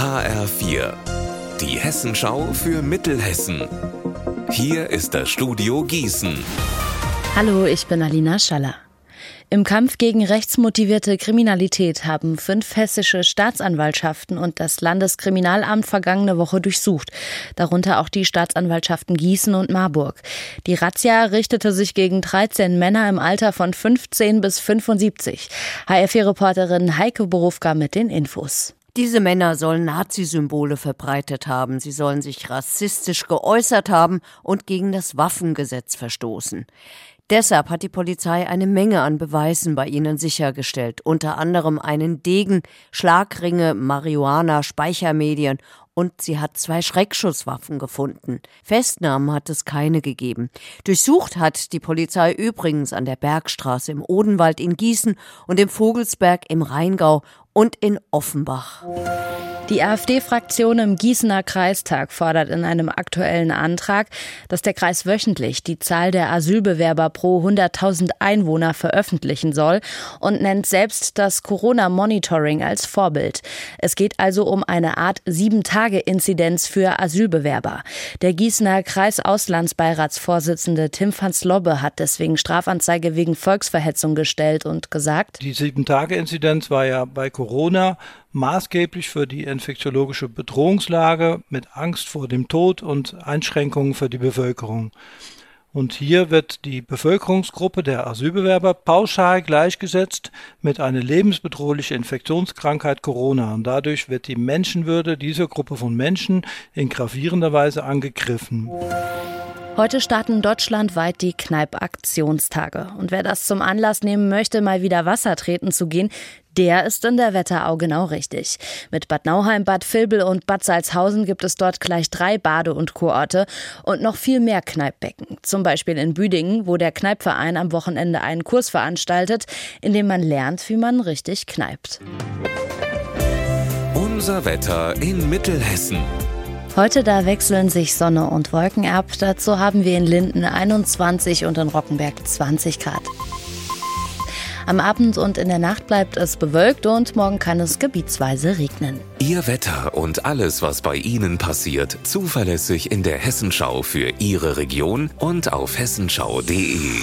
HR4, die Hessenschau für Mittelhessen. Hier ist das Studio Gießen. Hallo, ich bin Alina Schaller. Im Kampf gegen rechtsmotivierte Kriminalität haben fünf hessische Staatsanwaltschaften und das Landeskriminalamt vergangene Woche durchsucht, darunter auch die Staatsanwaltschaften Gießen und Marburg. Die Razzia richtete sich gegen 13 Männer im Alter von 15 bis 75. HFE-Reporterin Heike Borufka mit den Infos. Diese Männer sollen Nazi-Symbole verbreitet haben, sie sollen sich rassistisch geäußert haben und gegen das Waffengesetz verstoßen. Deshalb hat die Polizei eine Menge an Beweisen bei ihnen sichergestellt, unter anderem einen Degen, Schlagringe, Marihuana, Speichermedien und sie hat zwei Schreckschusswaffen gefunden. Festnahmen hat es keine gegeben. Durchsucht hat die Polizei übrigens an der Bergstraße im Odenwald in Gießen und im Vogelsberg im Rheingau und in Offenbach. Die AfD-Fraktion im Gießener Kreistag fordert in einem aktuellen Antrag, dass der Kreis wöchentlich die Zahl der Asylbewerber pro 100.000 Einwohner veröffentlichen soll und nennt selbst das Corona-Monitoring als Vorbild. Es geht also um eine Art Sieben-Tage-Inzidenz für Asylbewerber. Der Gießener Kreisauslandsbeiratsvorsitzende Tim van Slobbe hat deswegen Strafanzeige wegen Volksverhetzung gestellt und gesagt, die Sieben-Tage-Inzidenz war ja bei Corona maßgeblich für die infektiologische Bedrohungslage mit Angst vor dem Tod und Einschränkungen für die Bevölkerung. Und hier wird die Bevölkerungsgruppe der Asylbewerber pauschal gleichgesetzt mit einer lebensbedrohlichen Infektionskrankheit Corona. Und dadurch wird die Menschenwürde dieser Gruppe von Menschen in gravierender Weise angegriffen. Heute starten deutschlandweit die Kneipp-Aktionstage. Und wer das zum Anlass nehmen möchte, mal wieder Wasser treten zu gehen, der ist in der Wetterau genau richtig. Mit Bad Nauheim, Bad Vilbel und Bad Salzhausen gibt es dort gleich drei Bade- und Kurorte und noch viel mehr Kneippbecken. Zum Beispiel in Büdingen, wo der Kneippverein am Wochenende einen Kurs veranstaltet, in dem man lernt, wie man richtig kneipt. Unser Wetter in Mittelhessen. Heute da wechseln sich Sonne und Wolken ab. Dazu haben wir in Linden 21 und in Rockenberg 20 Grad. Am Abend und in der Nacht bleibt es bewölkt und morgen kann es gebietsweise regnen. Ihr Wetter und alles, was bei Ihnen passiert, zuverlässig in der Hessenschau für Ihre Region und auf hessenschau.de.